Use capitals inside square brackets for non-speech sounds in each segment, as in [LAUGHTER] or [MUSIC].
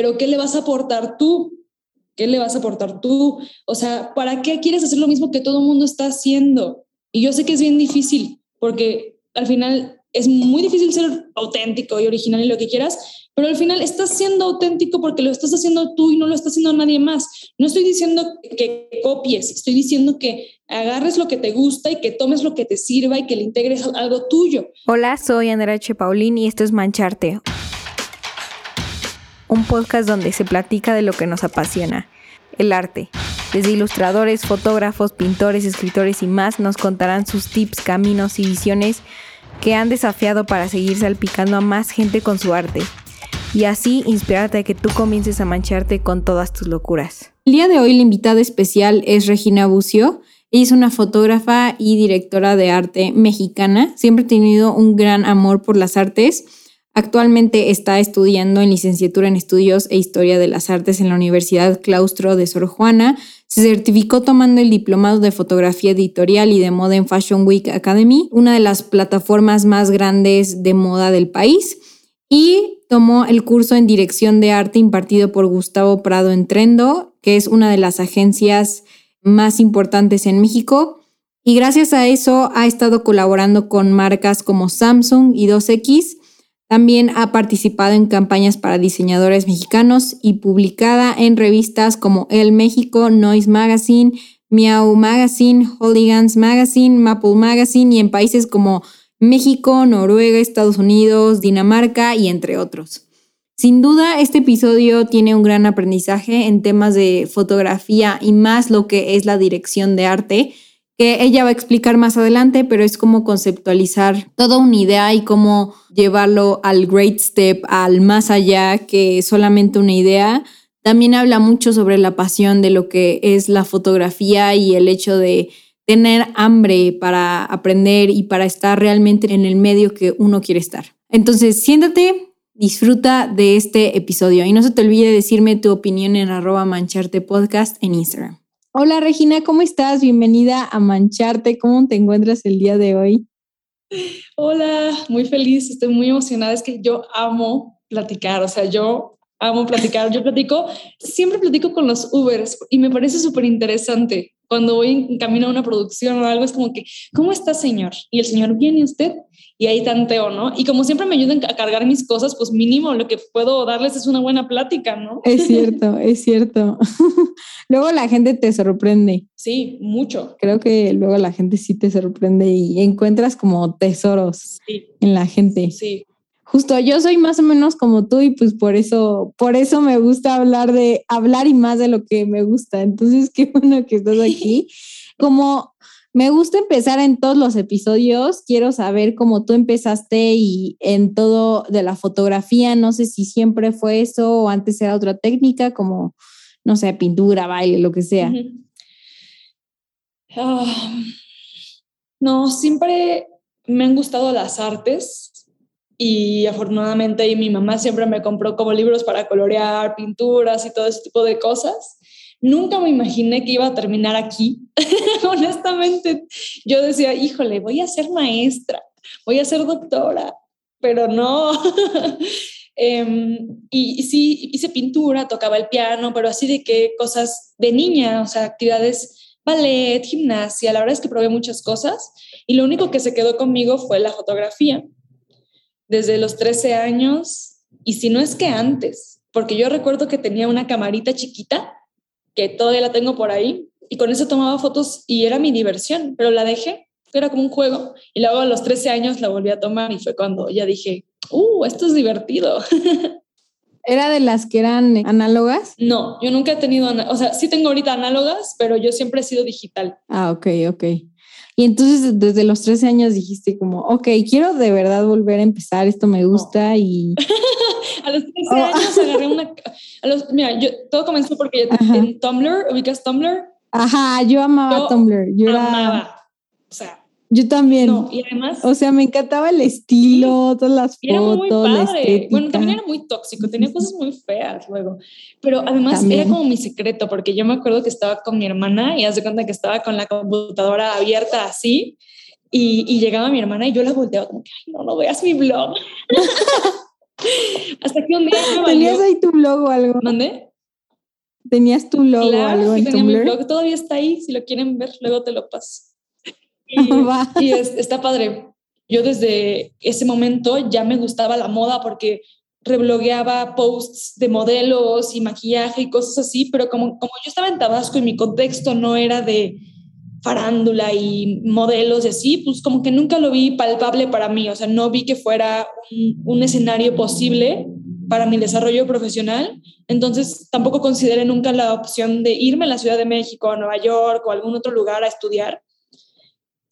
pero ¿qué le vas a aportar tú? ¿Qué le vas a aportar tú? O sea, ¿para qué quieres hacer lo mismo que todo el mundo está haciendo? Y yo sé que es bien difícil, porque al final es muy difícil ser auténtico y original y lo que quieras, pero al final estás siendo auténtico porque lo estás haciendo tú y no lo está haciendo nadie más. No estoy diciendo que copies, estoy diciendo que agarres lo que te gusta y que tomes lo que te sirva y que le integres algo tuyo. Hola, soy Andrea H. Paulín y esto es Mancharte, un podcast donde se platica de lo que nos apasiona, el arte. Desde ilustradores, fotógrafos, pintores, escritores y más nos contarán sus tips, caminos y visiones que han desafiado para seguir salpicando a más gente con su arte y así inspirarte a que tú comiences a mancharte con todas tus locuras. El día de hoy la invitada especial es Regina Bucio. Ella es una fotógrafa y directora de arte mexicana. Siempre ha tenido un gran amor por las artes. Actualmente está estudiando en licenciatura en estudios e historia de las artes en la Universidad Claustro de Sor Juana. Se certificó tomando el diplomado de fotografía editorial y de moda en Fashion Week Academy, una de las plataformas más grandes de moda del país. Y tomó el curso en dirección de arte impartido por Gustavo Prado en Trendo, que es una de las agencias más importantes en México. Y gracias a eso ha estado colaborando con marcas como Samsung y 2X. También ha participado en campañas para diseñadores mexicanos y publicada en revistas como El México, Noise Magazine, Miau Magazine, Hooligans Magazine, Maple Magazine y en países como México, Noruega, Estados Unidos, Dinamarca y entre otros. Sin duda, este episodio tiene un gran aprendizaje en temas de fotografía y más lo que es la dirección de arte, que ella va a explicar más adelante, pero es como conceptualizar toda una idea y cómo llevarlo al great step, al más allá que solamente una idea. También habla mucho sobre la pasión de lo que es la fotografía y el hecho de tener hambre para aprender y para estar realmente en el medio que uno quiere estar. Entonces, siéntate, disfruta de este episodio y no se te olvide decirme tu opinión en arroba mancharte podcast en Instagram. Hola Regina, ¿cómo estás? Bienvenida a Mancharte. ¿Cómo te encuentras el día de hoy? Hola, muy feliz, estoy muy emocionada. Es que yo amo platicar, o sea, yo amo platicar. Yo platico, siempre platico con los Ubers y me parece súper interesante cuando voy en camino a una producción o algo, es como que, ¿cómo está, señor? Y el señor, viene usted? Y ahí tanteo, ¿no? Y como siempre me ayudan a cargar mis cosas, pues mínimo lo que puedo darles es una buena plática, ¿no? Es cierto, es cierto. [LAUGHS] luego la gente te sorprende. Sí, mucho. Creo que luego la gente sí te sorprende y encuentras como tesoros en la gente. Sí justo yo soy más o menos como tú y pues por eso, por eso me gusta hablar de, hablar y más de lo que me gusta. Entonces, qué [LAUGHS] bueno que estás aquí. [LAUGHS] Como me gusta empezar en todos los episodios, quiero saber cómo tú empezaste y en todo de la fotografía, no sé si siempre fue eso o antes era otra técnica como, no sé, pintura, baile, lo que sea. Ah, no, siempre me han gustado las artes y afortunadamente mi mamá siempre me compró como libros para colorear, pinturas y todo ese tipo de cosas. Nunca me imaginé que iba a terminar aquí. [LAUGHS] Honestamente, yo decía, híjole, voy a ser maestra, voy a ser doctora, pero no. [LAUGHS] Em, y, sí, hice pintura, tocaba el piano, pero así de qué cosas de niña, o sea, actividades, ballet, gimnasia, la verdad es que probé muchas cosas y lo único que se quedó conmigo fue la fotografía desde los 13 años, y si no es que antes, porque yo recuerdo que tenía una camarita chiquita, que todavía la tengo por ahí, y con eso tomaba fotos y era mi diversión, pero la dejé, era como un juego, y luego a los 13 años la volví a tomar y fue cuando ya dije, ¡uh, esto es divertido! [LAUGHS] ¿Era de las que eran análogas? No, yo nunca he tenido, o sea, sí tengo ahorita análogas, pero yo siempre he sido digital. Ah, ok, ok. Y entonces desde los 13 años dijiste como, ok, quiero de verdad volver a empezar, esto me gusta y... [LAUGHS] a los 13 años agarré una... mira, yo, todo comenzó porque en Tumblr, ¿ubicas Tumblr? Ajá, yo amaba Tumblr. Yo amaba. O sea, yo también. No, y además. O sea, me encantaba el estilo, todas las fotos. Era muy padre. bueno, también era muy tóxico, tenía cosas muy feas luego. Pero además era como mi secreto, porque yo me acuerdo que estaba con mi hermana y hace cuenta que estaba con la computadora abierta así. Y, y, llegaba mi hermana y yo la volteaba como que, ay, no, no veas mi blog. [LAUGHS] Hasta que un día me ¿Tenías ahí tu blog o algo? ¿Dónde? ¿Tenías tu blog o Claro algo que en tenía mi Tumblr? blog, todavía está ahí, si lo quieren ver, luego te lo paso. [LAUGHS] Y, y es- está padre. Yo desde ese momento ya me gustaba la moda porque reblogueaba posts de modelos y maquillaje y cosas así, pero como, como yo estaba en Tabasco y mi contexto no era de farándula y modelos y así, pues como que nunca lo vi palpable para mí, o sea, no vi que fuera un, un escenario posible para mi desarrollo profesional, entonces tampoco consideré nunca la opción de irme a la Ciudad de México, a Nueva York o a algún otro lugar a estudiar.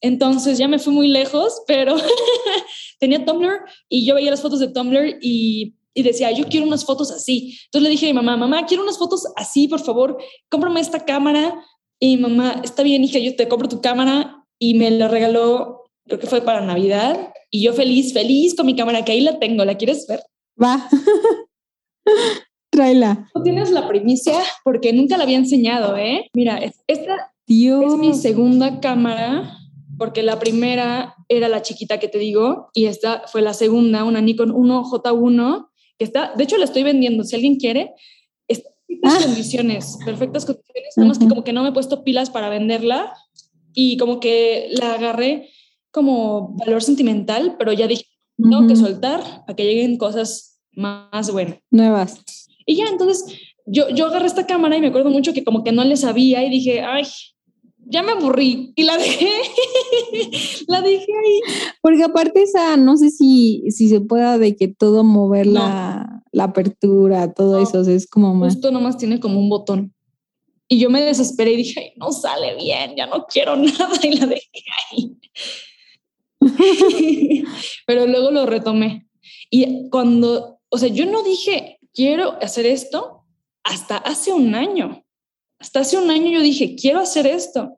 Entonces ya me fui muy lejos, pero [LAUGHS] tenía Tumblr y yo veía las fotos de Tumblr y, y decía, yo quiero unas fotos así. Entonces le dije a mi mamá, mamá, quiero unas fotos así, por favor, cómprame esta cámara. Y mi mamá, está bien, hija, yo te compro tu cámara y me la regaló, creo que fue para Navidad. Y yo feliz, feliz con mi cámara, que ahí la tengo, ¿la quieres ver? Va. [LAUGHS] Tráela. No tienes la primicia porque nunca la había enseñado, ¿eh? Mira, es- esta Dios. Es mi segunda cámara, porque la primera era la chiquita que te digo, y esta fue la segunda, una Nikon 1J1, que está, de hecho la estoy vendiendo, si alguien quiere, está en perfectas Ah. condiciones, perfectas condiciones, nada más que como que no me he puesto pilas para venderla, y como que la agarré como valor sentimental, pero ya dije, tengo que soltar para que lleguen cosas más buenas. Nuevas. Y ya, entonces yo, yo agarré esta cámara y me acuerdo mucho que como que no le sabía y dije, ay, ya me aburrí y la dejé, [LAUGHS] la dejé ahí. Porque aparte esa, no sé si, si se pueda de que todo mover No. la, la apertura, todo No. eso, o sea, es como más. Justo nomás tiene como un botón. Y yo me desesperé y dije, ay, no sale bien, ya no quiero [LAUGHS] nada y la dejé ahí. [LAUGHS] Pero luego lo retomé. Y cuando, o sea, yo no dije, quiero hacer esto hasta hace un año. Hasta hace un año yo dije, quiero hacer esto.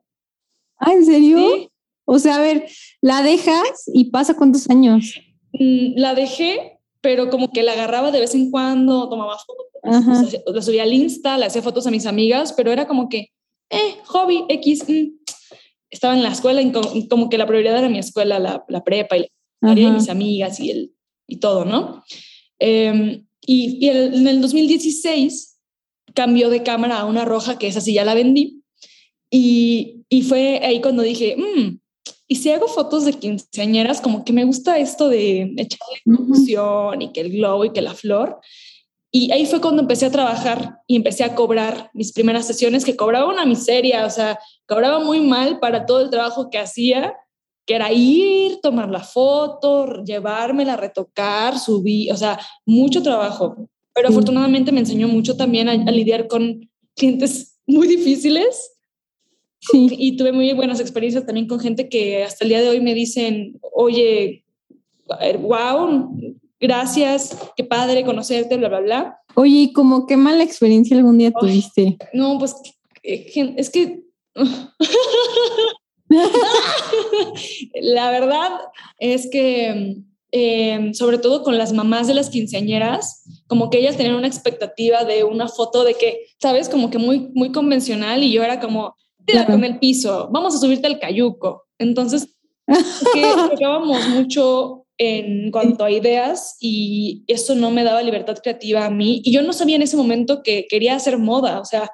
Ah, ¿en serio? Sí. O sea, a ver, la dejas y pasa cuántos años. Mm, la dejé, pero como que la agarraba de vez en cuando, tomaba fotos, o sea, la subía al Insta, le hacía fotos a mis amigas, pero era como que, eh, hobby, X. mm. Estaba en la escuela y co- y como que la prioridad era mi escuela, la, la prepa y la y mis amigas y, el, y todo, ¿no? Em, y y el- en el 2016 cambió de cámara a una roja, que esa sí ya la vendí. Y, y fue ahí cuando dije, "Mm, y si hago fotos de quinceañeras, como que me gusta esto de echarle ilusión y que el globo y que la flor. Y ahí fue cuando empecé a trabajar y empecé a cobrar mis primeras sesiones, que cobraba una miseria, o sea, cobraba muy mal para todo el trabajo que hacía, que era ir, tomar la foto, llevármela, retocar, subir, o sea, mucho trabajo. Pero afortunadamente me enseñó mucho también a, a lidiar con clientes muy difíciles Sí. y tuve muy buenas experiencias también con gente que hasta el día de hoy me dicen, oye, wow, gracias, qué padre conocerte, bla, bla, bla. Oye, ¿y como qué mala experiencia algún día tuviste? No, pues eh, es que [LAUGHS] la verdad es que, eh, sobre todo con las mamás de las quinceañeras, como que ellas tenían una expectativa de una foto de que, ¿sabes? Como que muy, muy convencional y yo era como, Claro. con el piso, vamos a subirte al cayuco. Entonces, que [LAUGHS] tocábamos mucho en cuanto a ideas y eso no me daba libertad creativa a mí. Y yo no sabía en ese momento que quería hacer moda. O sea,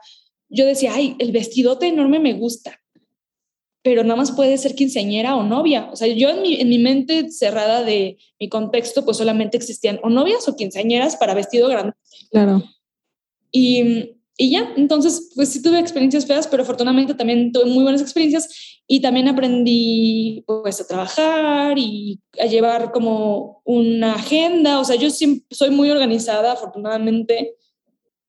yo decía, ay, el vestidote enorme me gusta, pero nada más puede ser quinceañera o novia. O sea, yo en mi, en mi mente cerrada de mi contexto, pues solamente existían o novias o quinceañeras para vestido grande. Claro. Y, y ya, entonces, pues sí tuve experiencias feas, pero afortunadamente también tuve muy buenas experiencias y también aprendí pues a trabajar y a llevar como una agenda. O sea, yo siempre soy muy organizada, afortunadamente,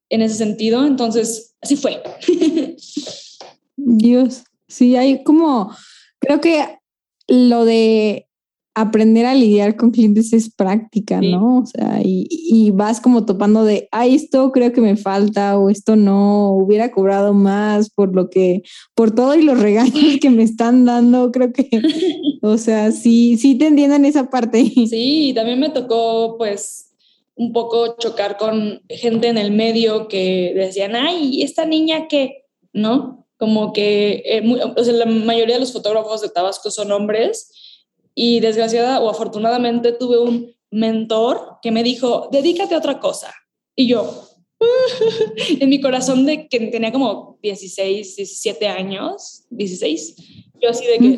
en ese sentido. Entonces, así fue. [LAUGHS] Dios. Sí, hay como, creo que lo de aprender a lidiar con clientes es práctica, Sí. ¿no? O sea, y, y vas como topando de, ay, esto creo que me falta o esto no, hubiera cobrado más por lo que, por todo y los regalos que me están dando, creo que, [LAUGHS] o sea, sí, sí te entiendo en esa parte. Sí, también me tocó pues un poco chocar con gente en el medio que decían, ay, esta niña que, ¿no? Como que eh, muy- o sea, la mayoría de los fotógrafos de Tabasco son hombres y desgraciada o afortunadamente tuve un mentor que me dijo, dedícate a otra cosa. Y yo, [LAUGHS] en mi corazón de que tenía como 16, 17 años, 16, yo así de que,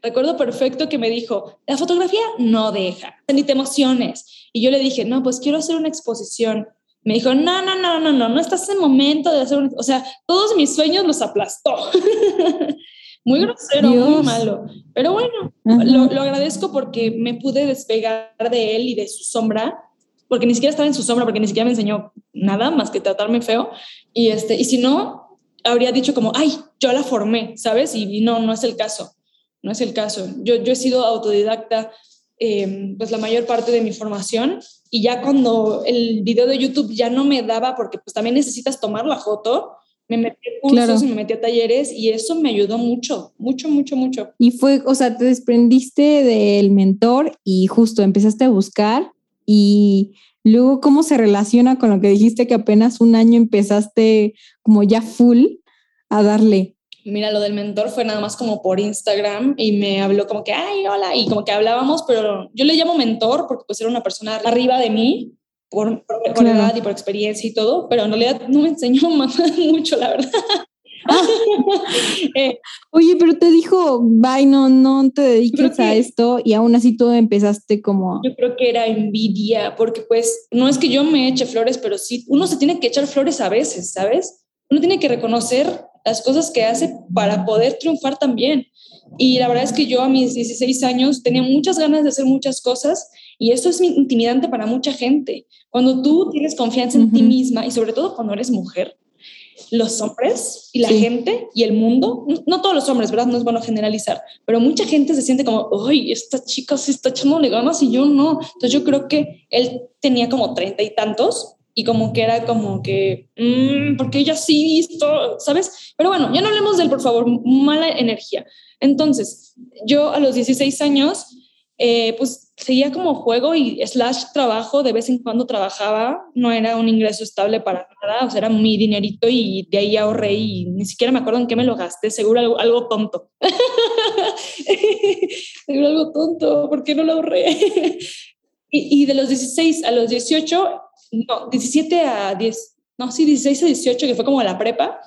recuerdo perfecto que me dijo, la fotografía no deja, ni te emociones. Y yo le dije, no, pues quiero hacer una exposición. Me dijo, no, no, no, no, no, no estás en momento de hacer una... O sea, todos mis sueños los aplastó. [LAUGHS] muy grosero, muy malo. Pero bueno, lo, lo, agradezco porque me pude despegar de él y de su sombra porque ni siquiera estaba en su sombra, porque ni siquiera me enseñó nada más que tratarme feo. Y, este, y si no, habría dicho como, ay, yo la formé, ¿sabes? Y, no, no es el caso, no es el caso. Yo, yo he sido autodidacta em, pues la mayor parte de mi formación y ya cuando el video de YouTube ya no me daba, porque pues también necesitas tomar la foto, me metí a cursos y me metí a talleres y eso me ayudó mucho, mucho, mucho, mucho. Y fue, o sea, te desprendiste del mentor y justo empezaste a buscar y luego cómo se relaciona con lo que dijiste que apenas un año empezaste como ya full a darle. Mira, lo del mentor fue nada más como por Instagram y me habló como que, ay, hola, y como que hablábamos, pero yo le llamo mentor porque pues era una persona arriba de mí por, por, edad y por experiencia y todo, pero en realidad no me enseñó [LAUGHS] mucho, la verdad. [LAUGHS] Eh, Oye, pero te dijo, bye, no, no te dediques a esto y aún así tú empezaste como... Yo creo que era envidia, porque pues no es que yo me eche flores, pero sí, uno se tiene que echar flores a veces, ¿sabes? Uno tiene que reconocer las cosas que hace para poder triunfar también. Y la verdad es que yo a mis 16 años tenía muchas ganas de hacer muchas cosas y eso es intimidante para mucha gente. Cuando tú tienes confianza en ti misma y sobre todo cuando eres mujer, los hombres y la gente y el mundo, no todos los hombres, ¿verdad? No es bueno generalizar, pero mucha gente se siente como, ay, esta chica se está echándole ganas y yo no. Entonces yo creo que él tenía como treinta y tantos y como que era como que, mmm, porque ella sí, esto, ¿sabes? Pero bueno, ya no hablemos de él, por favor, mala energía. Entonces, yo a los 16 años, eh, pues seguía como juego y slash trabajo, de vez en cuando trabajaba, no era un ingreso estable para nada, o sea, era mi dinerito y de ahí ahorré y ni siquiera me acuerdo en qué me lo gasté, seguro algo, algo tonto. [LAUGHS] seguro algo tonto, ¿por qué no lo ahorré? [LAUGHS] y, y de los 16 a los 18, no, 17 a 10, no, sí, 16 a 18, que fue como la prepa,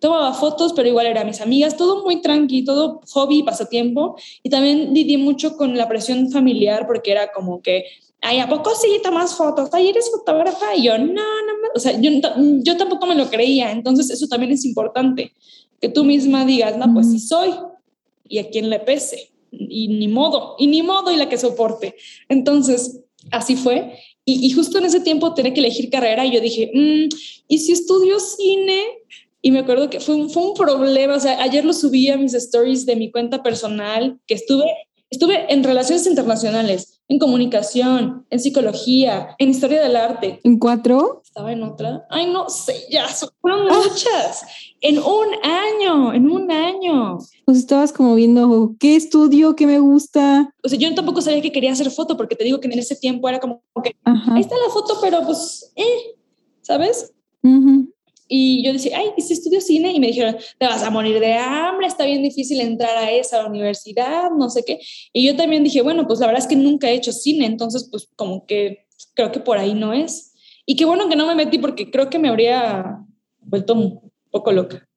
tomaba fotos, pero igual eran mis amigas, todo muy tranqui, todo hobby, pasatiempo. Y también lidié mucho con la presión familiar porque era como que, ay, ¿a poco sí tomas fotos? Ay, eres fotógrafa. Y yo, no, no, o sea, yo, yo tampoco me lo creía. Entonces, eso también es importante, que tú misma digas, no, pues sí soy. Y a quien le pese. Y ni modo, y ni modo, y la que soporte. Entonces, así fue. Y, y, justo en ese tiempo tenía que elegir carrera y yo dije, mm, ¿y si estudio cine? Y me acuerdo que fue un, fue un problema, o sea, ayer lo subí a mis stories de mi cuenta personal, que estuve, estuve en relaciones internacionales, en comunicación, en psicología, en historia del arte. ¿En cuatro? Estaba en otra. Ay, no sé, ya, fueron ah. muchas. En un año, en un año. Pues estabas como viendo qué estudio, qué me gusta. O sea, yo tampoco sabía que quería hacer foto, porque te digo que en ese tiempo era como que ahí está la foto, pero pues, eh, ¿sabes? Y yo decía, ay, ¿y si estudio cine? Y me dijeron, te vas a morir de hambre, está bien difícil entrar a esa universidad, no sé qué. Y yo también dije, bueno, pues la verdad es que nunca he hecho cine, entonces pues como que creo que por ahí no es. Y qué bueno que no me metí porque creo que me habría vuelto un poco loca.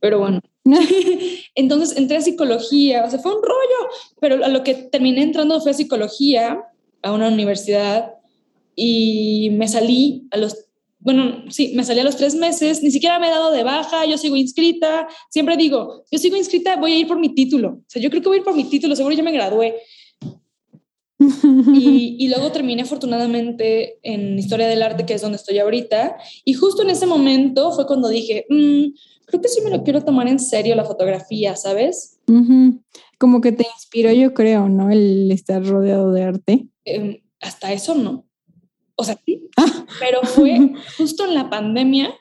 Pero bueno. [LAUGHS] entonces entré a psicología, o sea, fue un rollo, pero a lo que terminé entrando fue a psicología, a una universidad, y me salí a los bueno, sí, me salí a los tres meses, ni siquiera me he dado de baja, yo sigo inscrita, siempre digo, yo sigo inscrita, voy a ir por mi título, o sea, yo creo que voy a ir por mi título, seguro ya me gradué. [LAUGHS] y, y, luego terminé afortunadamente en Historia del Arte, que es donde estoy ahorita, y justo en ese momento fue cuando dije, mm, creo que sí me lo quiero tomar en serio la fotografía, ¿sabes? Como que te inspiró, yo creo, ¿no? El estar rodeado de arte. Em, hasta eso no. O sea, sí, ah. pero fue justo en la pandemia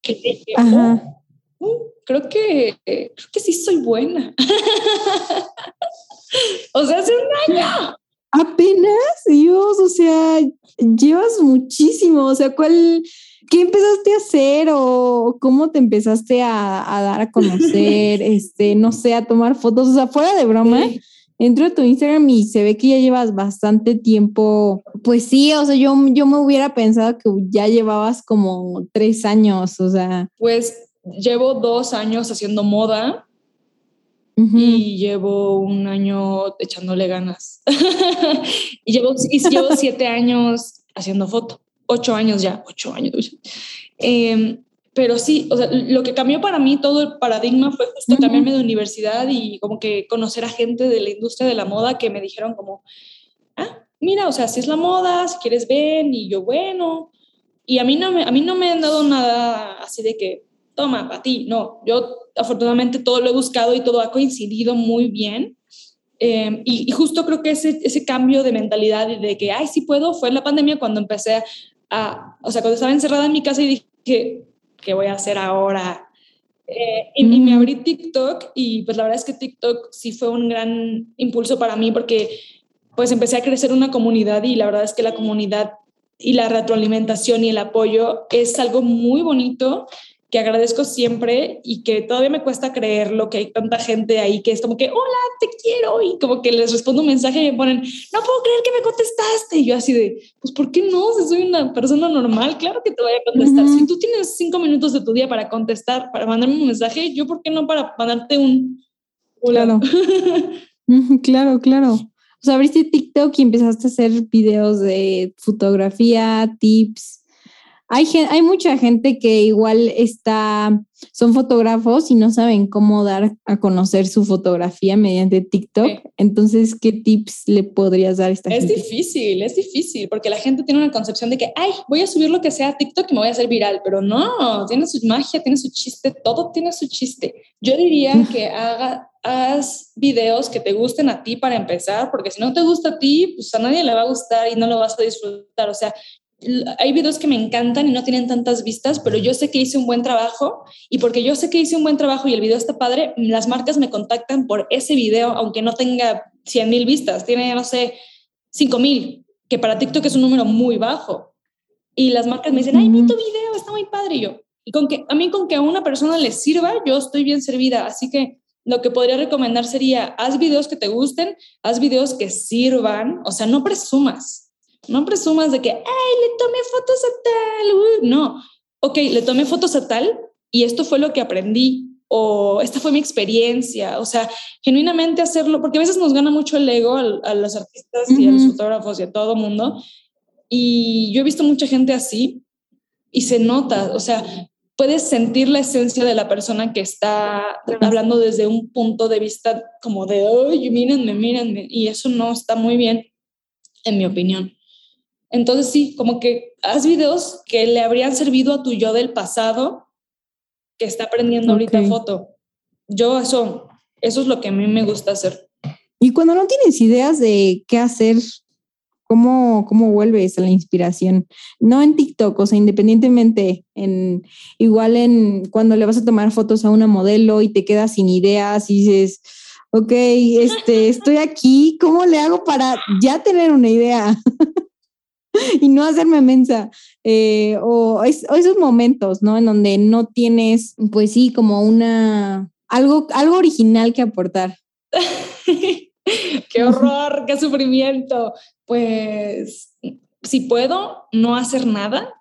que dije, oh, uh, creo que creo que sí soy buena. [LAUGHS] o sea, hace un año. Apenas, Dios, o sea, llevas muchísimo. O sea, ¿cuál, qué empezaste a hacer o cómo te empezaste a, dar a conocer? [LAUGHS] este, no sé, a tomar fotos. O sea, fuera de broma, entro a tu Instagram y se ve que ya llevas bastante tiempo. Pues sí, o sea, yo, yo me hubiera pensado que ya llevabas como tres años, o sea. Pues llevo dos años haciendo moda y llevo un año echándole ganas. [LAUGHS] y, llevo, y llevo siete años haciendo foto, ocho años ya, ocho años. Eh, pero sí, o sea, lo que cambió para mí todo el paradigma fue justo cambiarme de universidad y como que conocer a gente de la industria de la moda que me dijeron como, ah, mira, o sea, si es la moda, si quieres ven, y yo, bueno, y a mí no me, a mí no me han dado nada así de que, toma, para ti, no, yo afortunadamente todo lo he buscado y todo ha coincidido muy bien. Em, y, y, justo creo que ese, ese cambio de mentalidad y de que, ay, sí puedo, fue en la pandemia cuando empecé a, o sea, cuando estaba encerrada en mi casa y dije, ¿qué voy a hacer ahora? Eh, y, me abrí TikTok y pues la verdad es que TikTok sí fue un gran impulso para mí porque pues empecé a crecer una comunidad y la verdad es que la comunidad y la retroalimentación y el apoyo es algo muy bonito que agradezco siempre y que todavía me cuesta creer lo que hay tanta gente ahí que es como que, hola, te quiero, y como que les respondo un mensaje y me ponen, no puedo creer que me contestaste. Y yo así de, pues, ¿por qué no? Si soy una persona normal, claro que te voy a contestar. Si tú tienes cinco minutos de tu día para contestar, para mandarme un mensaje, yo, ¿por qué no para mandarte un... Claro. [LAUGHS] claro, claro. O sea, abriste TikTok y empezaste a hacer videos de fotografía, tips hay, hay mucha gente que igual está, son fotógrafos y no saben cómo dar a conocer su fotografía mediante TikTok. Entonces, ¿qué tips le podrías dar a esta es gente? Es difícil, es difícil, porque la gente tiene una concepción de que, ay, voy a subir lo que sea a TikTok y me voy a hacer viral, pero no, tiene su magia, tiene su chiste, todo tiene su chiste. Yo diría que haga, haz videos que te gusten a ti para empezar, porque si no te gusta a ti, pues a nadie le va a gustar y no lo vas a disfrutar. O sea, hay videos que me encantan y no tienen tantas vistas, pero yo sé que hice un buen trabajo y porque yo sé que hice un buen trabajo y el video está padre, las marcas me contactan por ese video, aunque no tenga 100 mil vistas, tiene, no sé, 5 mil, que para TikTok es un número muy bajo. Y las marcas me dicen, ay, vi tu video, está muy padre. Y yo, y con que, a mí con que a una persona le sirva, yo estoy bien servida. Así que lo que podría recomendar sería, haz videos que te gusten, haz videos que sirvan, o sea, no presumas no presumas de que, ay, le tomé fotos a tal. Uh, no, ok, le tomé fotos a tal y esto fue lo que aprendí o esta fue mi experiencia. O sea, genuinamente hacerlo, porque a veces nos gana mucho el ego a, los artistas y a los fotógrafos y a todo mundo. Y yo he visto mucha gente así y se nota, o sea, puedes sentir la esencia de la persona que está hablando desde un punto de vista como de, oye, mírenme, mírenme, y eso no está muy bien, en mi opinión. Entonces sí, como que haz videos que le habrían servido a tu yo del pasado que está aprendiendo ahorita foto. Yo eso, eso es lo que a mí me gusta hacer. Y cuando no tienes ideas de qué hacer, ¿cómo, cómo vuelves a la inspiración? No en TikTok, o sea, independientemente, en, igual en cuando le vas a tomar fotos a una modelo y te quedas sin ideas y dices, ok, este, estoy aquí, ¿cómo le hago para ya tener una idea? [LAUGHS] [LAUGHS] y no hacerme mensa. Eh, o, esos momentos, ¿no? En donde no tienes, pues sí, como una, algo, algo original que aportar. [LAUGHS] qué horror, qué sufrimiento. Pues si puedo no hacer nada,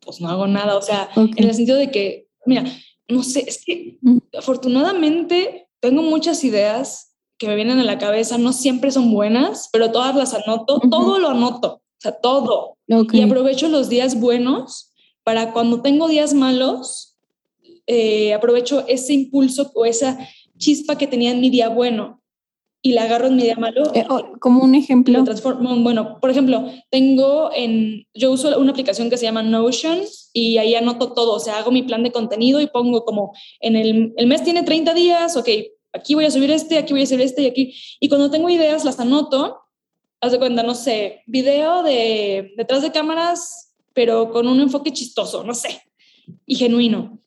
pues no hago nada. O sea, en el sentido de que, mira, no sé, es que mm. afortunadamente tengo muchas ideas que me vienen a la cabeza, no siempre son buenas, pero todas las anoto, todo lo anoto. O sea, todo. Y aprovecho los días buenos para cuando tengo días malos, eh, aprovecho ese impulso o esa chispa que tenía en mi día bueno y la agarro en mi día malo. Eh, como un ejemplo. Lo transformo. Bueno, por ejemplo, tengo en, yo uso una aplicación que se llama Notion y ahí anoto todo. O sea, hago mi plan de contenido y pongo como en el, el mes tiene 30 días, ok, aquí voy a subir este, aquí voy a subir este y aquí. Y cuando tengo ideas las anoto haz de cuenta, no sé, video de detrás de cámaras, pero con un enfoque chistoso, no sé, y genuino.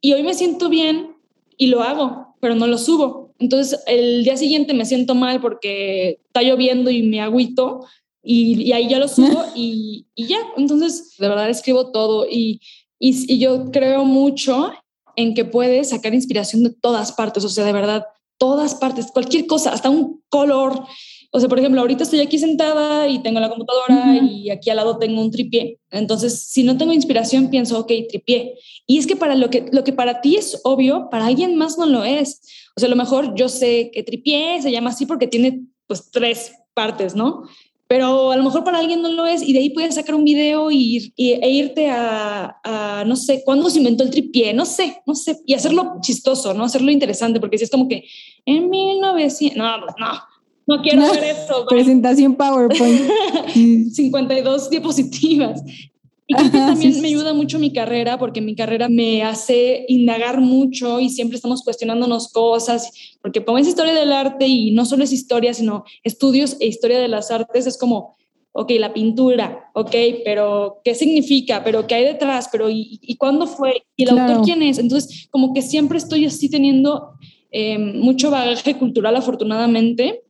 Y hoy me siento bien y lo hago, pero no lo subo. Entonces el día siguiente me siento mal porque está lloviendo y me agüito y, y ahí ya lo [LAUGHS] subo y, y, ya. Entonces, de verdad escribo todo y, y, y yo creo mucho en que puedes sacar inspiración de todas partes, o sea, de verdad, todas partes, cualquier cosa, hasta un color. O sea, por ejemplo, ahorita estoy aquí sentada y tengo la computadora y aquí al lado tengo un tripié. Entonces, si no tengo inspiración, pienso, ok, tripié. Y es que para lo que, lo que para ti es obvio, para alguien más no lo es. O sea, a lo mejor yo sé que tripié se llama así porque tiene pues tres partes, ¿no? pero a lo mejor para alguien no lo es y de ahí puedes sacar un video y, e irte a, no sé, cuándo se inventó el tripié, no sé, no sé, y hacerlo chistoso, ¿no? Hacerlo interesante, porque si es como que en 1900, no, no, no quiero ver eso. Presentación PowerPoint. [LAUGHS] 52 diapositivas. Y creo que también me ayuda mucho mi carrera porque mi carrera me hace indagar mucho y siempre estamos cuestionándonos cosas, porque como es historia del arte y no solo es historia, sino estudios e historia de las artes, es como, ok, la pintura, ok, pero ¿qué significa? ¿Pero qué hay detrás? ¿Pero y, cuándo fue? ¿Y el autor quién es? Entonces, como que siempre estoy así teniendo eh, mucho bagaje cultural, afortunadamente,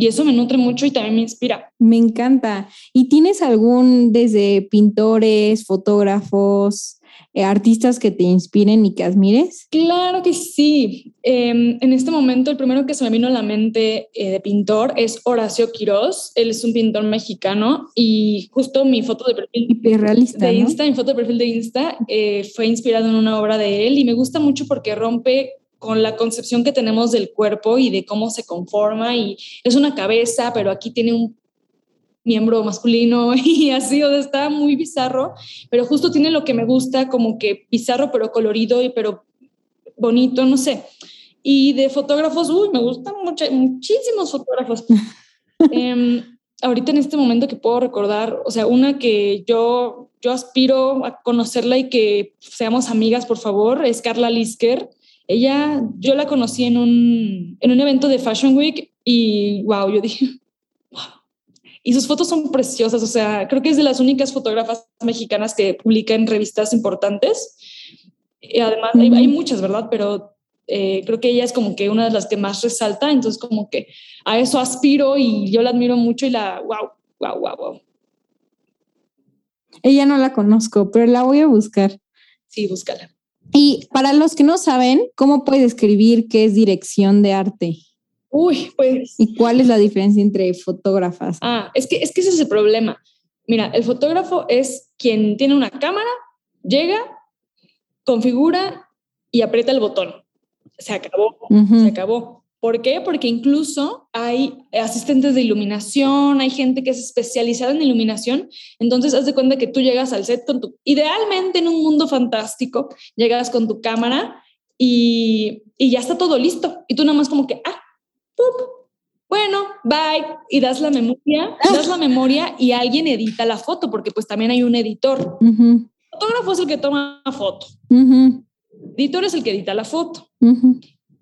y eso me nutre mucho y también me inspira. Me encanta. ¿Y tienes algún desde pintores, fotógrafos, eh, artistas que te inspiren y que admires? Claro que sí. Em, en este momento el primero que se me vino a la mente eh, de pintor es Horacio Quiroz. Él es un pintor mexicano y justo mi foto de perfil de Insta, mi foto de perfil de Insta eh, fue inspirado en una obra de él y me gusta mucho porque rompe con la concepción que tenemos del cuerpo y de cómo se conforma y es una cabeza, pero aquí tiene un miembro masculino [LAUGHS] y así, o sea, está muy bizarro, pero justo tiene lo que me gusta, como que bizarro, pero colorido y pero bonito, no sé. Y de fotógrafos, uy, me gustan mucho, muchísimos fotógrafos. [LAUGHS] Em, ahorita en este momento que puedo recordar, o sea, una que yo, yo aspiro a conocerla y que seamos amigas, por favor, es Carla Lisker. Ella, yo la conocí en un, en un evento de Fashion Week y wow, yo dije, [LAUGHS] wow. Y sus fotos son preciosas, o sea, creo que es de las únicas fotógrafas mexicanas que publica en revistas importantes. Y además, hay, muchas, ¿verdad? Pero eh, creo que ella es como que una de las que más resalta, entonces como que a eso aspiro y yo la admiro mucho y la, wow, wow, wow, wow. Ella no la conozco, pero la voy a buscar. Sí, búscala. Y para los que no saben, ¿cómo puedes describir qué es dirección de arte? Uy, pues. ¿Y cuál es la diferencia entre fotógrafas? Ah, es que, es que ese es el problema. Mira, el fotógrafo es quien tiene una cámara, llega, configura y aprieta el botón. Se acabó, se acabó. ¿Por qué? Porque incluso hay asistentes de iluminación, hay gente que es especializada en iluminación. Entonces, haz de cuenta que tú llegas al set con tu, idealmente en un mundo fantástico, llegas con tu cámara y, y ya está todo listo. Y tú nada más como que, ah, bueno, bye. Y das la memoria, das la memoria y alguien edita la foto, porque pues también hay un editor. El fotógrafo es el que toma la foto. Editor es el que edita la foto.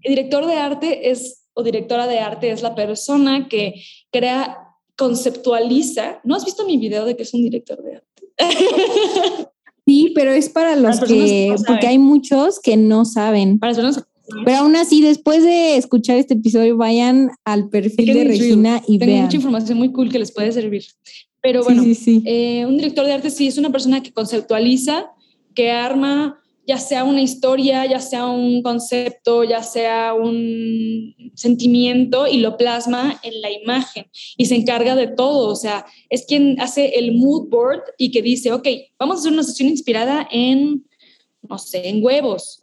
El director de arte es, o directora de arte es la persona que crea, conceptualiza. ¿No has visto mi video de que es un director de arte? [LAUGHS] Sí, pero es para los que, porque hay muchos que no saben. Para las pero aún así, después de escuchar este episodio, vayan al perfil de Regina y Tengo mucha información muy cool que les puede servir. Pero bueno, eh, un director de arte sí es una persona que conceptualiza, que arma ya sea una historia, ya sea un concepto, ya sea un sentimiento y lo plasma en la imagen y se encarga de todo. O sea, es quien hace el mood board y que dice, ok, vamos a hacer una sesión inspirada en, no sé, en huevos.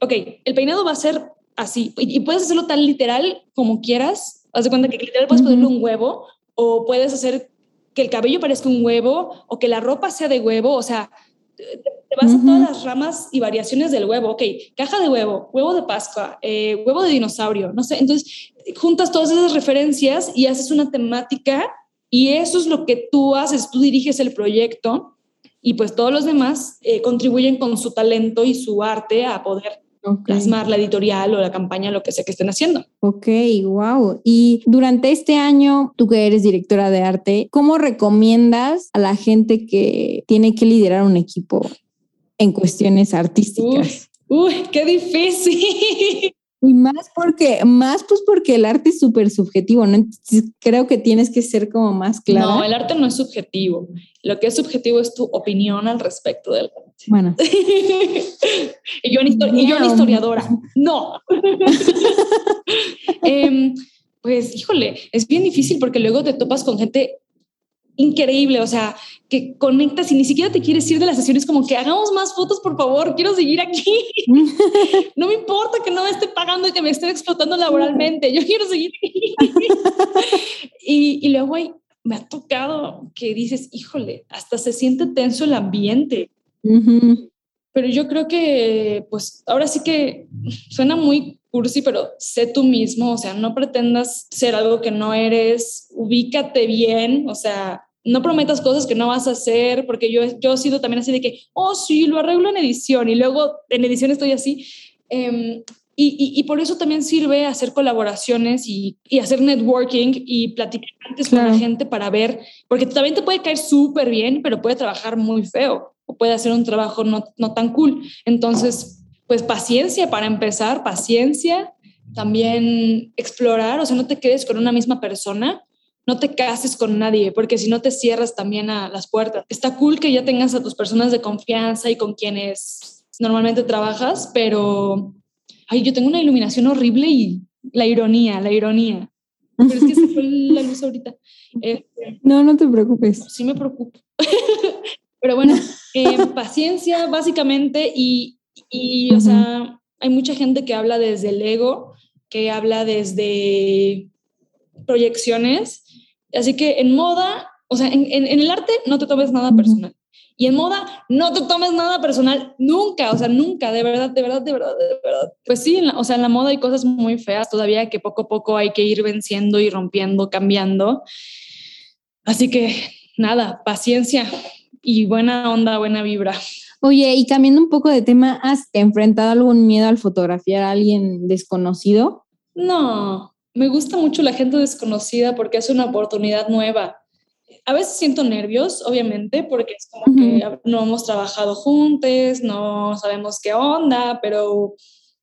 Ok, el peinado va a ser así y, puedes hacerlo tan literal como quieras. Haz de cuenta que literal puedes ponerle un huevo o puedes hacer que el cabello parezca un huevo o que la ropa sea de huevo. O sea, te vas a todas las ramas y variaciones del huevo. Ok, caja de huevo, huevo de Pascua, eh, huevo de dinosaurio, no sé. Entonces, juntas todas esas referencias y haces una temática y eso es lo que tú haces, tú diriges el proyecto y pues todos los demás eh, contribuyen con su talento y su arte a poder plasmar la editorial o la campaña, lo que sea que estén haciendo. Ok, wow. Y durante este año, tú que eres directora de arte, ¿cómo recomiendas a la gente que tiene que liderar un equipo en cuestiones artísticas? Uy, qué difícil. [LAUGHS] Y más porque, más pues porque el arte es súper subjetivo, ¿no? creo que tienes que ser como más claro. No, el arte no es subjetivo. Lo que es subjetivo es tu opinión al respecto del arte. Bueno. [LAUGHS] y, yo, y yo historiadora. No. [LAUGHS] Em, pues, híjole, es bien difícil porque luego te topas con gente increíble, o sea, que conectas y ni siquiera te quieres ir de las sesiones como que hagamos más fotos, por favor, quiero seguir aquí. [LAUGHS] no me importa que no me esté pagando y que me estén explotando laboralmente, yo quiero seguir aquí. y, y luego hay, me ha tocado que dices, híjole, hasta se siente tenso el ambiente. Pero yo creo que, pues, ahora sí que suena muy cursi, pero sé tú mismo, o sea, no pretendas ser algo que no eres, ubícate bien, o sea, no prometas cosas que no vas a hacer, porque yo, yo he sido también así de que, oh, sí, lo arreglo en edición y luego en edición estoy así. Em, y, y, por eso también sirve hacer colaboraciones y, y hacer networking y platicar antes con la gente para ver, porque también te puede caer súper bien, pero puede trabajar muy feo o puede hacer un trabajo no, no tan cool. Entonces, pues paciencia para empezar, paciencia, también explorar, o sea, no te quedes con una misma persona, no te cases con nadie, porque si no te cierras también a las puertas. Está cool que ya tengas a tus personas de confianza y con quienes normalmente trabajas, pero, ay, yo tengo una iluminación horrible y la ironía, la ironía. Pero es que se fue la luz ahorita. [LAUGHS] Este, no, no te preocupes. Sí me preocupo. [LAUGHS] pero bueno, eh, paciencia básicamente y, y, o sea, hay mucha gente que habla desde el ego, que habla desde proyecciones. Así que en moda, o sea, en, en, el arte no te tomes nada personal. Y en moda, no te tomes nada personal nunca, o sea, nunca, de verdad, de verdad, de verdad, de verdad. Pues sí, o sea, en la moda hay cosas muy feas todavía que poco a poco hay que ir venciendo y rompiendo, cambiando. Así que nada, paciencia y buena onda, buena vibra. Oye, y cambiando un poco de tema, ¿has enfrentado algún miedo al fotografiar a alguien desconocido? No, me gusta mucho la gente desconocida porque es una oportunidad nueva. A veces siento nervios, obviamente, porque es como que no hemos trabajado juntos, no sabemos qué onda, pero,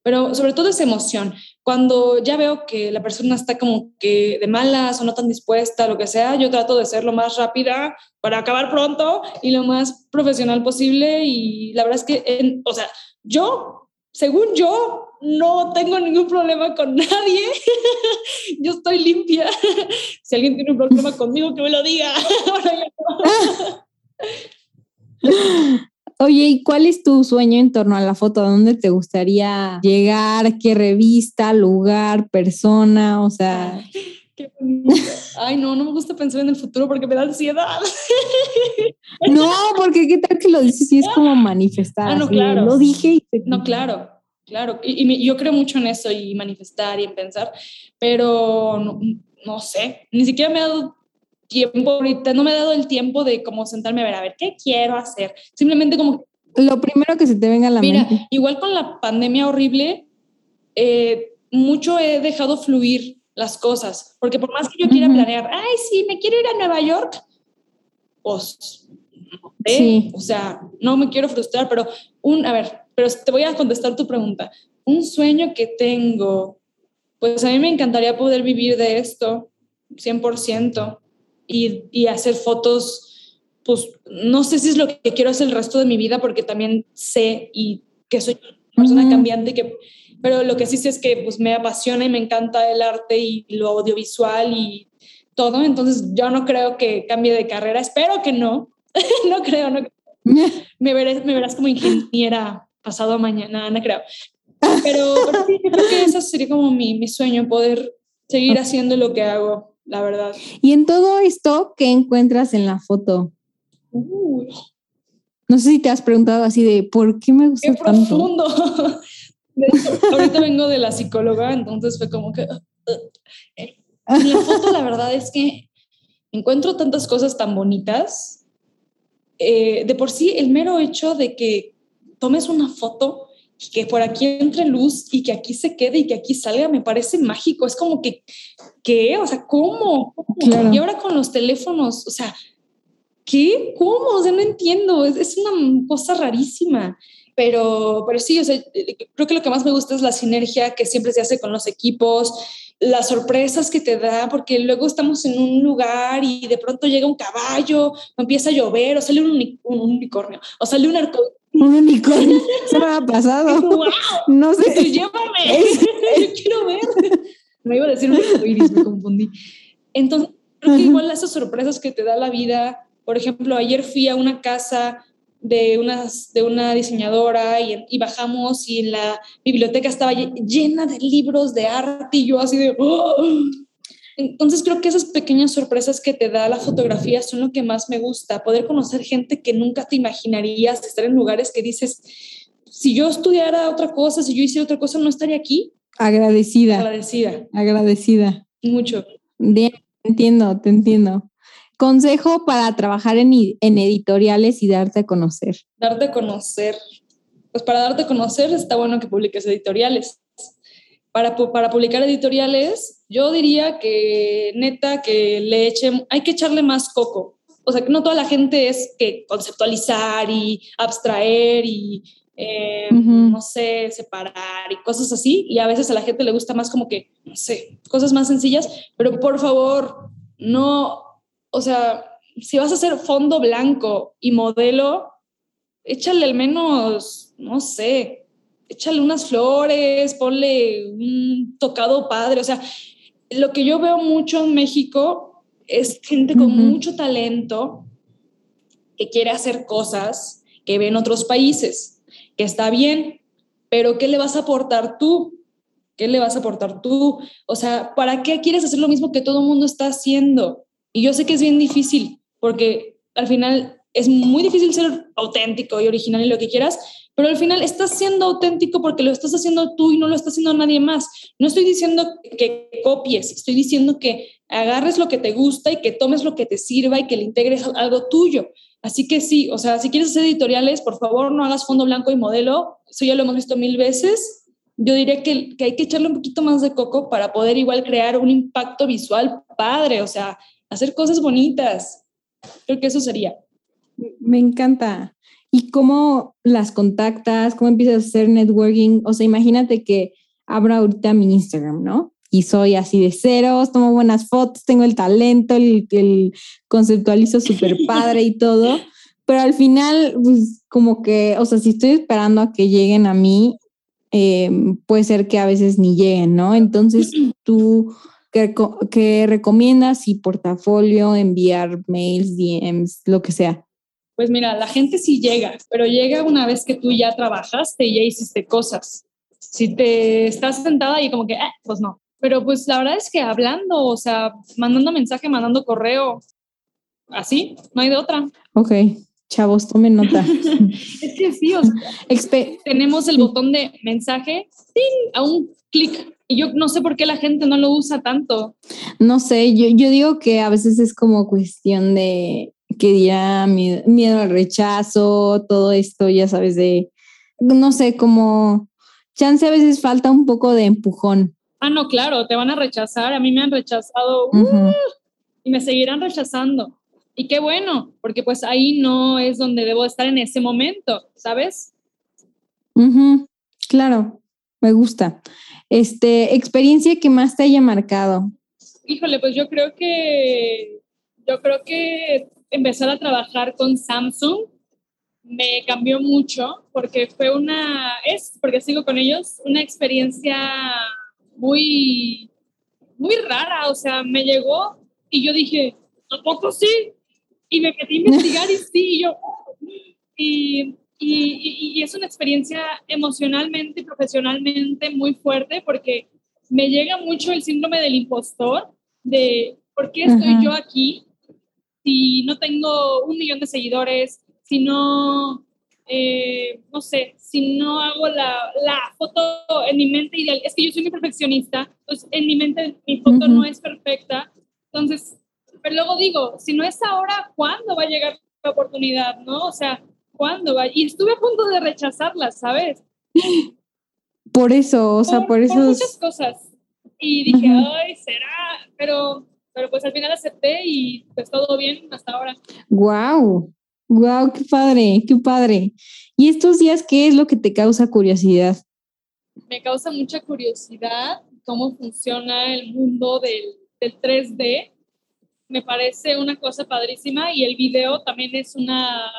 pero sobre todo es emoción cuando ya veo que la persona está como que de malas o no tan dispuesta, lo que sea, yo trato de ser lo más rápida para acabar pronto y lo más profesional posible. Y la verdad es que, o sea, yo, según yo, no tengo ningún problema con nadie. [LAUGHS] yo estoy limpia. [LAUGHS] si alguien tiene un problema conmigo, que me lo diga. [LAUGHS] Oye, ¿y cuál es tu sueño en torno a la foto? ¿A dónde te gustaría llegar? ¿Qué revista, lugar, persona? O sea... [LAUGHS] Qué Ay, no, no me gusta pensar en el futuro porque me da ansiedad. [LAUGHS] No, porque qué tal que lo dices y es como manifestar. Ah, no, claro. Lo dije y No, claro, claro. Y, yo creo mucho en eso y manifestar y en pensar, pero no, no sé, ni siquiera me ha dado tiempo ahorita, no me he dado el tiempo de como sentarme a ver, a ver, ¿qué quiero hacer? Simplemente como... Lo primero que se te venga a la mente. Mira, igual con la pandemia horrible, eh, mucho he dejado fluir las cosas, porque por más que yo quiera planear, ay, sí, me quiero ir a Nueva York, pues, sí. o sea, no me quiero frustrar, pero un, a ver, pero te voy a contestar tu pregunta. Un sueño que tengo, pues a mí me encantaría poder vivir de esto 100% y, hacer fotos, pues no sé si es lo que quiero hacer el resto de mi vida porque también sé y que soy una persona cambiante, que, pero lo que sí sé es que pues me apasiona y me encanta el arte y lo audiovisual y todo, entonces yo no creo que cambie de carrera, espero que no, [LAUGHS] no creo, no [LAUGHS] me, verás, me verás como ingeniera pasado mañana, no creo. Pero, pero sí, creo que ese sería como mi, mi sueño, poder seguir haciendo lo que hago la verdad. Y en todo esto, ¿qué encuentras en la foto? No sé si te has preguntado así de, ¿por qué me gusta qué profundo. [LAUGHS] ahorita vengo de la psicóloga, entonces fue como que... Uh, uh. En la foto la verdad es que encuentro tantas cosas tan bonitas. Eh, de por sí, el mero hecho de que tomes una foto que por aquí entre luz y que aquí se quede y que aquí salga, me parece mágico. Es como que, ¿qué? O sea, ¿cómo? Y ahora con los teléfonos, o sea, ¿qué? ¿Cómo? O sea, no entiendo. Es, es una cosa rarísima. Pero, pero sí, o sea, creo que lo que más me gusta es la sinergia que siempre se hace con los equipos, las sorpresas que te da, porque luego estamos en un lugar y de pronto llega un caballo, empieza a llover, o sale un, unicornio, o sale un arco un unicornio. Se me ha pasado. [LAUGHS] No sé. llévame. [LAUGHS] [LAUGHS] Yo quiero ver. Me iba a decir un iris, me confundí. Entonces, creo que igual esas sorpresas que te da la vida, por ejemplo, ayer fui a una casa de, unas, de una diseñadora y, y, bajamos y la biblioteca estaba llena de libros de arte y yo así de... ¡oh! Entonces creo que esas pequeñas sorpresas que te da la fotografía son lo que más me gusta, poder conocer gente que nunca te imaginarías, estar en lugares que dices, si yo estudiara otra cosa, si yo hiciera otra cosa, no estaría aquí. Agradecida. Agradecida. Agradecida. Mucho. Bien, te entiendo, te entiendo. Consejo para trabajar en, en editoriales y darte a conocer. Darte a conocer. Pues para darte a conocer está bueno que publiques editoriales. Para, para publicar editoriales, yo diría que neta que le echen, hay que echarle más coco. O sea, que no toda la gente es que conceptualizar y abstraer y, eh, no sé, separar y cosas así. Y a veces a la gente le gusta más como que, no sé, cosas más sencillas. Pero por favor, no o sea, si vas a hacer fondo blanco y modelo, échale al menos, no sé, échale unas flores, ponle un tocado padre. O sea, lo que yo veo mucho en México es gente con mucho talento que quiere hacer cosas que ve en otros países, que está bien, pero ¿qué le vas a aportar tú? ¿Qué le vas a aportar tú? O sea, ¿para qué quieres hacer lo mismo que todo el mundo está haciendo? Y yo sé que es bien difícil, porque al final es muy difícil ser auténtico y original y lo que quieras, pero al final estás siendo auténtico porque lo estás haciendo tú y no lo está haciendo nadie más. No estoy diciendo que copies, estoy diciendo que agarres lo que te gusta y que tomes lo que te sirva y que le integres algo tuyo. Así que sí, o sea, si quieres hacer editoriales, por favor no hagas fondo blanco y modelo, eso ya lo hemos visto mil veces. Yo diría que, que hay que echarle un poquito más de coco para poder igual crear un impacto visual padre, o sea, hacer cosas bonitas. Creo que eso sería. Me encanta. ¿Y cómo las contactas? ¿Cómo empiezas a hacer networking? O sea, imagínate que abro ahorita mi Instagram, ¿no? Y soy así de ceros, tomo buenas fotos, tengo el talento, el, el conceptualizo [LAUGHS] súper padre y todo. Pero al final, pues como que, o sea, si estoy esperando a que lleguen a mí, eh, puede ser que a veces ni lleguen, ¿no? Entonces [CLEARS THROAT] tú ¿Qué, recomiendas y portafolio, enviar mails, DMs, lo que sea? Pues mira, la gente sí llega, pero llega una vez que tú ya trabajaste y ya hiciste cosas. Si te estás sentada y como que, eh, pues no. Pero pues la verdad es que hablando, o sea, mandando mensaje, mandando correo, así, no hay de otra. Ok, chavos, tomen nota. [LAUGHS] es que sí, o sea, tenemos el botón de mensaje a un clic y yo no sé por qué la gente no lo usa tanto. No sé, yo, yo digo que a veces es como cuestión de que dirá miedo, al rechazo, todo esto, ya sabes, de, no sé, como chance a veces falta un poco de empujón. Ah, no, claro, te van a rechazar, a mí me han rechazado uh, y me seguirán rechazando. Y qué bueno, porque pues ahí no es donde debo estar en ese momento, ¿sabes? Claro, me gusta. Este, experiencia que más te haya marcado. Híjole, pues yo creo que yo creo que empezar a trabajar con Samsung me cambió mucho porque fue una es porque sigo con ellos una experiencia muy muy rara, o sea, me llegó y yo dije, ¿a poco sí? Y me metí a investigar y [LAUGHS] sí, y yo y y, es una experiencia emocionalmente y profesionalmente muy fuerte porque me llega mucho el síndrome del impostor, de por qué estoy yo aquí si no tengo un millón de seguidores, si no, eh, no sé, si no hago la, la, foto en mi mente ideal. Es que yo soy muy perfeccionista, entonces en mi mente mi foto no es perfecta. Entonces, pero luego digo, si no es ahora, ¿cuándo va a llegar la oportunidad? ¿No? O sea, cuándo va. Y estuve a punto de rechazarlas, ¿sabes? Por eso, o sea, por, eso. Por muchas cosas. Y dije, ay, será, pero, pero pues al final acepté y pues todo bien hasta ahora. Wow, wow, qué padre, qué padre. ¿Y estos días qué es lo que te causa curiosidad? Me causa mucha curiosidad cómo funciona el mundo del, del 3D. Me parece una cosa padrísima y el video también es una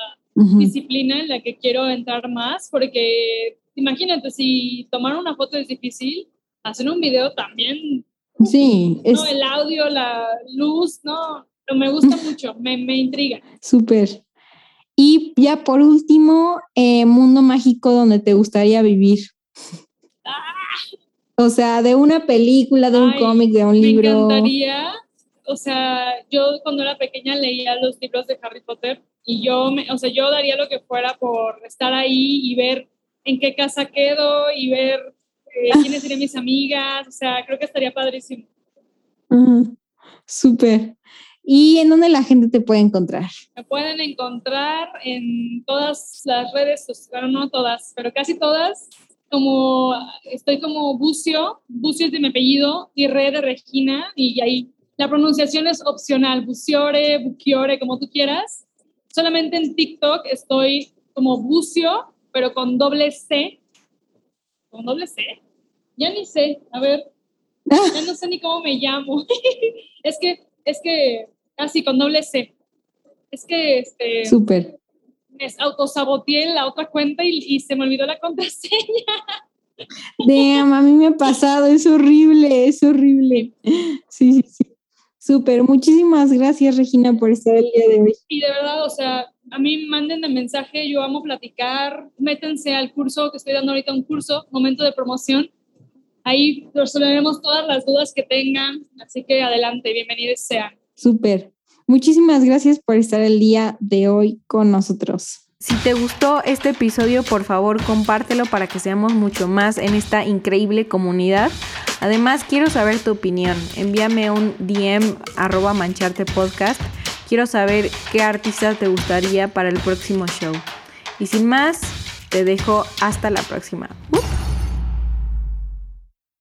disciplina en la que quiero entrar más, porque imagínate, si tomar una foto es difícil, hacer un video también Sí. No, el audio, la luz, no, no me gusta [LAUGHS] mucho, me, me intriga. Súper. Y ya por último, eh, mundo mágico donde te gustaría vivir. O sea, de una película, de un cómic, de un libro. Me encantaría, o sea, yo cuando era pequeña leía los libros de Harry Potter y yo, me, o sea, yo daría lo que fuera por estar ahí y ver en qué casa quedo y ver eh, quiénes serían mis amigas, o sea, creo que estaría padrísimo. Súper. ¿Y en dónde la gente te puede encontrar? Me pueden encontrar en todas las redes, bueno, no todas, pero casi todas, como estoy como Bucio, Bucio es de mi apellido, y Re de Regina, y ahí la pronunciación es opcional, Buciore, Buciore, como tú quieras. Solamente en TikTok estoy como Bucio, pero con doble C. ¿Con doble C? Ya ni sé, a ver, [LAUGHS] ya no sé ni cómo me llamo. [LAUGHS] es que, es que, así, con doble C. Es que, este... Súper. Me autosaboteé la otra cuenta y, y se me olvidó la contraseña. [LAUGHS] Damn, a mí me ha pasado, es horrible, es horrible. Sí, sí, sí. Súper, muchísimas gracias Regina por estar el día de hoy. Y de verdad, o sea, a mí manden el mensaje, yo amo platicar, métanse al curso que estoy dando ahorita, un curso, momento de promoción. Ahí resolveremos todas las dudas que tengan, así que adelante, bienvenidos sean. Súper. Muchísimas gracias por estar el día de hoy con nosotros. Si te gustó este episodio, por favor compártelo para que seamos mucho más en esta increíble comunidad. Además, quiero saber tu opinión. Envíame un DM arroba mancharte podcast. Quiero saber qué artista te gustaría para el próximo show. Y sin más, te dejo hasta la próxima.